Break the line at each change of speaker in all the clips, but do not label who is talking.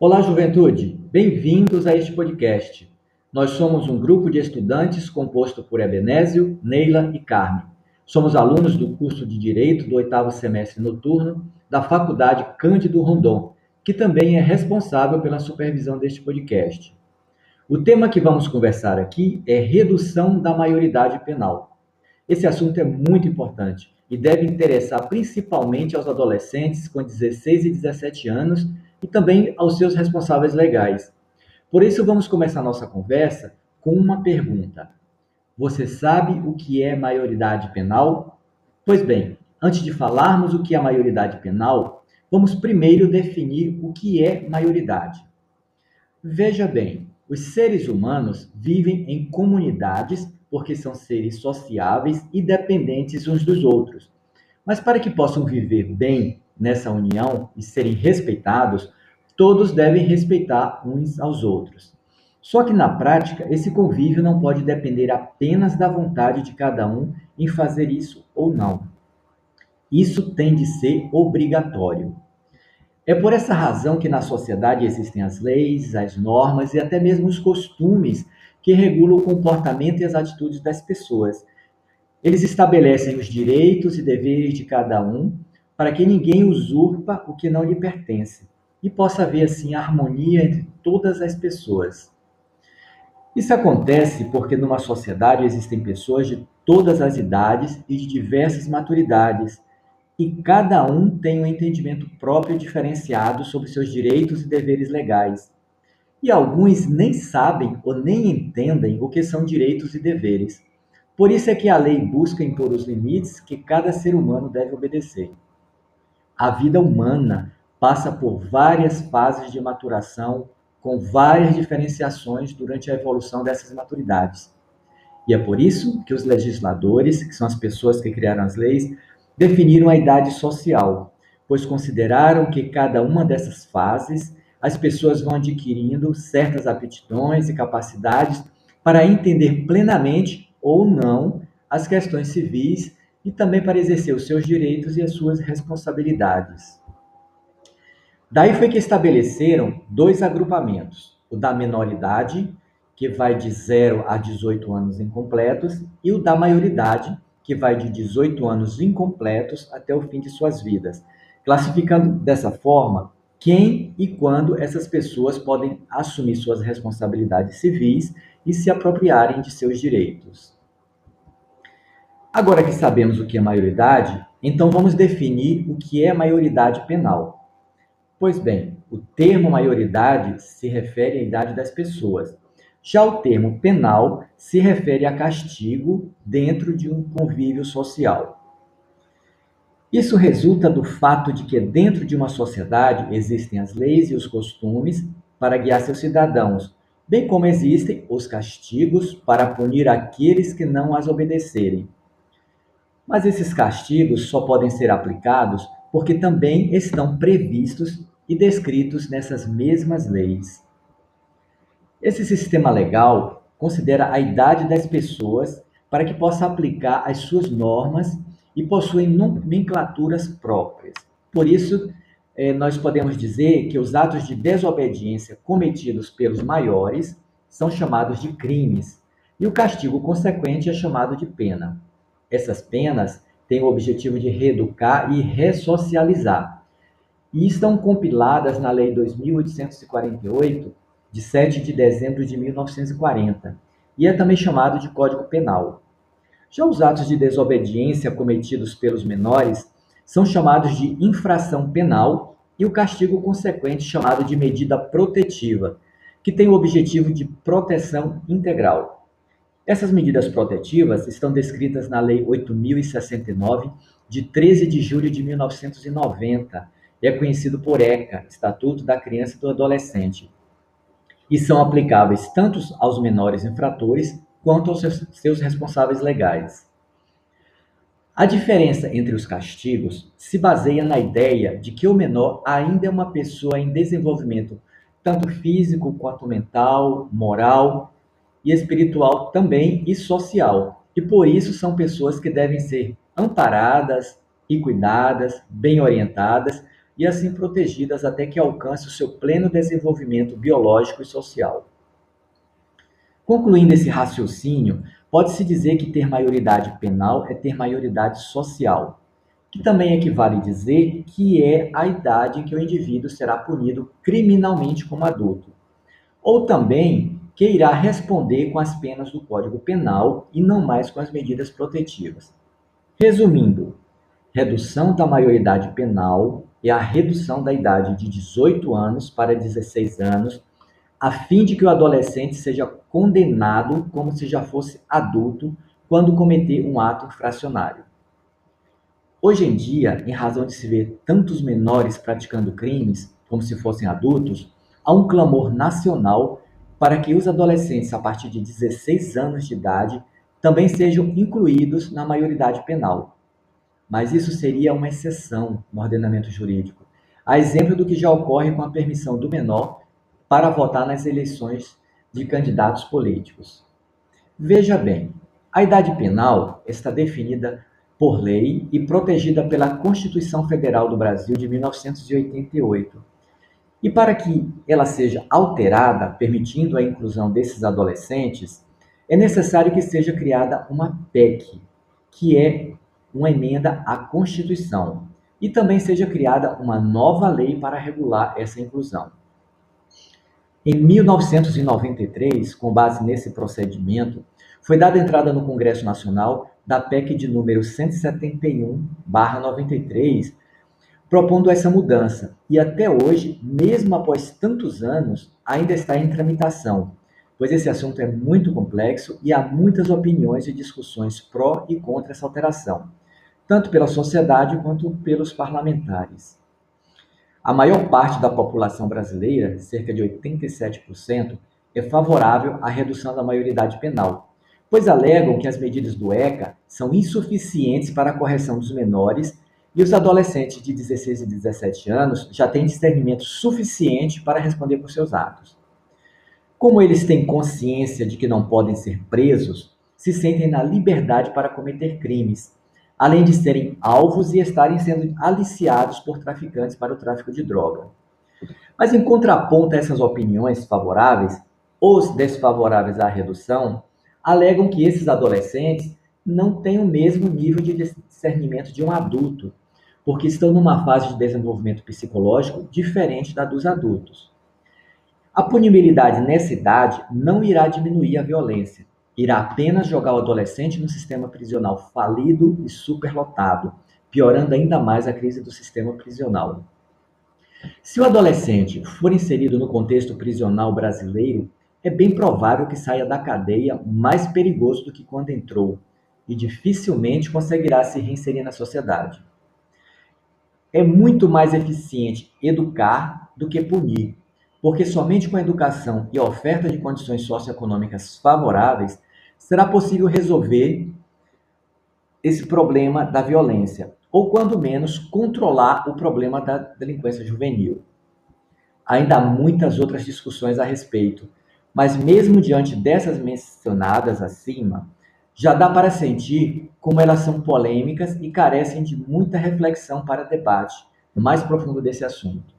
Olá, juventude! Bem-vindos a este podcast. Nós somos um grupo de estudantes composto por Ebenésio, Neila e Carmen. Somos alunos do curso de Direito do oitavo semestre noturno da Faculdade Cândido Rondon, que também é responsável pela supervisão deste podcast. O tema que vamos conversar aqui é redução da maioridade penal. Esse assunto é muito importante e deve interessar principalmente aos adolescentes com 16 e 17 anos e também aos seus responsáveis legais. Por isso, vamos começar nossa conversa com uma pergunta: Você sabe o que é maioridade penal? Pois bem, antes de falarmos o que é maioridade penal, vamos primeiro definir o que é maioridade. Veja bem, os seres humanos vivem em comunidades porque são seres sociáveis e dependentes uns dos outros. Mas para que possam viver bem nessa união e serem respeitados, todos devem respeitar uns aos outros. Só que na prática, esse convívio não pode depender apenas da vontade de cada um em fazer isso ou não. Isso tem de ser obrigatório. É por essa razão que na sociedade existem as leis, as normas e até mesmo os costumes que regulam o comportamento e as atitudes das pessoas. Eles estabelecem os direitos e deveres de cada um para que ninguém usurpa o que não lhe pertence e possa haver assim harmonia entre todas as pessoas. Isso acontece porque numa sociedade existem pessoas de todas as idades e de diversas maturidades e cada um tem um entendimento próprio diferenciado sobre seus direitos e deveres legais. E alguns nem sabem ou nem entendem o que são direitos e deveres. Por isso é que a lei busca impor os limites que cada ser humano deve obedecer. A vida humana passa por várias fases de maturação, com várias diferenciações durante a evolução dessas maturidades. E é por isso que os legisladores, que são as pessoas que criaram as leis, definiram a idade social, pois consideraram que cada uma dessas fases as pessoas vão adquirindo certas aptidões e capacidades para entender plenamente ou não as questões civis e também para exercer os seus direitos e as suas responsabilidades. Daí foi que estabeleceram dois agrupamentos: o da menoridade, que vai de 0 a 18 anos incompletos, e o da maioridade, que vai de 18 anos incompletos até o fim de suas vidas, classificando dessa forma quem e quando essas pessoas podem assumir suas responsabilidades civis e se apropriarem de seus direitos. Agora que sabemos o que é maioridade, então vamos definir o que é maioridade penal. Pois bem, o termo maioridade se refere à idade das pessoas, já o termo penal se refere a castigo dentro de um convívio social. Isso resulta do fato de que dentro de uma sociedade existem as leis e os costumes para guiar seus cidadãos, bem como existem os castigos para punir aqueles que não as obedecerem. Mas esses castigos só podem ser aplicados porque também estão previstos e descritos nessas mesmas leis. Esse sistema legal considera a idade das pessoas para que possa aplicar as suas normas e possuem nomenclaturas próprias. Por isso, eh, nós podemos dizer que os atos de desobediência cometidos pelos maiores são chamados de crimes e o castigo consequente é chamado de pena. Essas penas têm o objetivo de reeducar e ressocializar e estão compiladas na Lei 2848 de 7 de dezembro de 1940, e é também chamado de Código Penal. Já os atos de desobediência cometidos pelos menores são chamados de infração penal e o castigo consequente chamado de medida protetiva, que tem o objetivo de proteção integral. Essas medidas protetivas estão descritas na Lei 8069 de 13 de julho de 1990 e é conhecido por ECA, Estatuto da Criança e do Adolescente, e são aplicáveis tanto aos menores infratores quanto aos seus responsáveis legais. A diferença entre os castigos se baseia na ideia de que o menor ainda é uma pessoa em desenvolvimento tanto físico quanto mental, moral e espiritual também e social. E por isso são pessoas que devem ser amparadas e cuidadas, bem orientadas e assim protegidas até que alcance o seu pleno desenvolvimento biológico e social. Concluindo esse raciocínio, pode-se dizer que ter maioridade penal é ter maioridade social, que também equivale dizer que é a idade em que o indivíduo será punido criminalmente como adulto, ou também que irá responder com as penas do Código Penal e não mais com as medidas protetivas. Resumindo, redução da maioridade penal é a redução da idade de 18 anos para 16 anos a fim de que o adolescente seja condenado como se já fosse adulto quando cometer um ato infracionário. Hoje em dia, em razão de se ver tantos menores praticando crimes como se fossem adultos, há um clamor nacional para que os adolescentes a partir de 16 anos de idade também sejam incluídos na maioridade penal. Mas isso seria uma exceção no ordenamento jurídico, a exemplo do que já ocorre com a permissão do menor para votar nas eleições de candidatos políticos. Veja bem, a idade penal está definida por lei e protegida pela Constituição Federal do Brasil de 1988. E para que ela seja alterada, permitindo a inclusão desses adolescentes, é necessário que seja criada uma PEC, que é uma emenda à Constituição, e também seja criada uma nova lei para regular essa inclusão. Em 1993, com base nesse procedimento, foi dada entrada no Congresso Nacional da PEC de número 171/93, propondo essa mudança, e até hoje, mesmo após tantos anos, ainda está em tramitação, pois esse assunto é muito complexo e há muitas opiniões e discussões pró e contra essa alteração, tanto pela sociedade quanto pelos parlamentares. A maior parte da população brasileira, cerca de 87%, é favorável à redução da maioridade penal, pois alegam que as medidas do ECA são insuficientes para a correção dos menores e os adolescentes de 16 e 17 anos já têm discernimento suficiente para responder por seus atos. Como eles têm consciência de que não podem ser presos, se sentem na liberdade para cometer crimes além de serem alvos e estarem sendo aliciados por traficantes para o tráfico de droga. Mas em contraponto a essas opiniões favoráveis, os desfavoráveis à redução alegam que esses adolescentes não têm o mesmo nível de discernimento de um adulto, porque estão numa fase de desenvolvimento psicológico diferente da dos adultos. A punibilidade nessa idade não irá diminuir a violência, irá apenas jogar o adolescente no sistema prisional falido e superlotado, piorando ainda mais a crise do sistema prisional. Se o adolescente for inserido no contexto prisional brasileiro, é bem provável que saia da cadeia mais perigoso do que quando entrou e dificilmente conseguirá se reinserir na sociedade. É muito mais eficiente educar do que punir, porque somente com a educação e a oferta de condições socioeconômicas favoráveis será possível resolver esse problema da violência, ou quando menos controlar o problema da delinquência juvenil. Ainda há muitas outras discussões a respeito, mas mesmo diante dessas mencionadas acima, já dá para sentir como elas são polêmicas e carecem de muita reflexão para debate mais profundo desse assunto.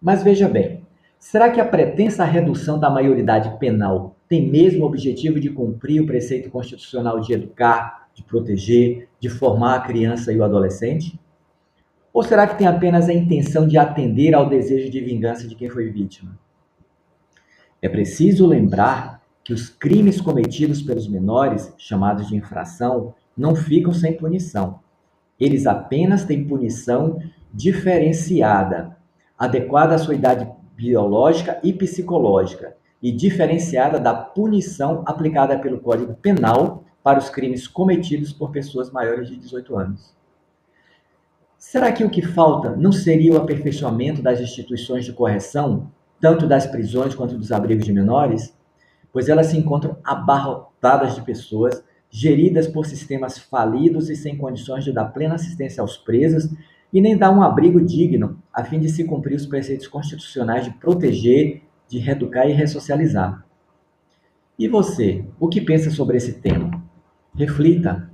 Mas veja bem, será que a pretensa redução da maioridade penal tem mesmo o objetivo de cumprir o preceito constitucional de educar, de proteger, de formar a criança e o adolescente? Ou será que tem apenas a intenção de atender ao desejo de vingança de quem foi vítima? É preciso lembrar que os crimes cometidos pelos menores, chamados de infração, não ficam sem punição. Eles apenas têm punição diferenciada, adequada à sua idade biológica e psicológica, e diferenciada da punição aplicada pelo Código Penal para os crimes cometidos por pessoas maiores de 18 anos. Será que o que falta não seria o aperfeiçoamento das instituições de correção, tanto das prisões quanto dos abrigos de menores? Pois elas se encontram abarrotadas de pessoas, geridas por sistemas falidos e sem condições de dar plena assistência aos presos e nem dar um abrigo digno, a fim de se cumprir os preceitos constitucionais de proteger de reeducar e ressocializar. E você, o que pensa sobre esse tema? Reflita.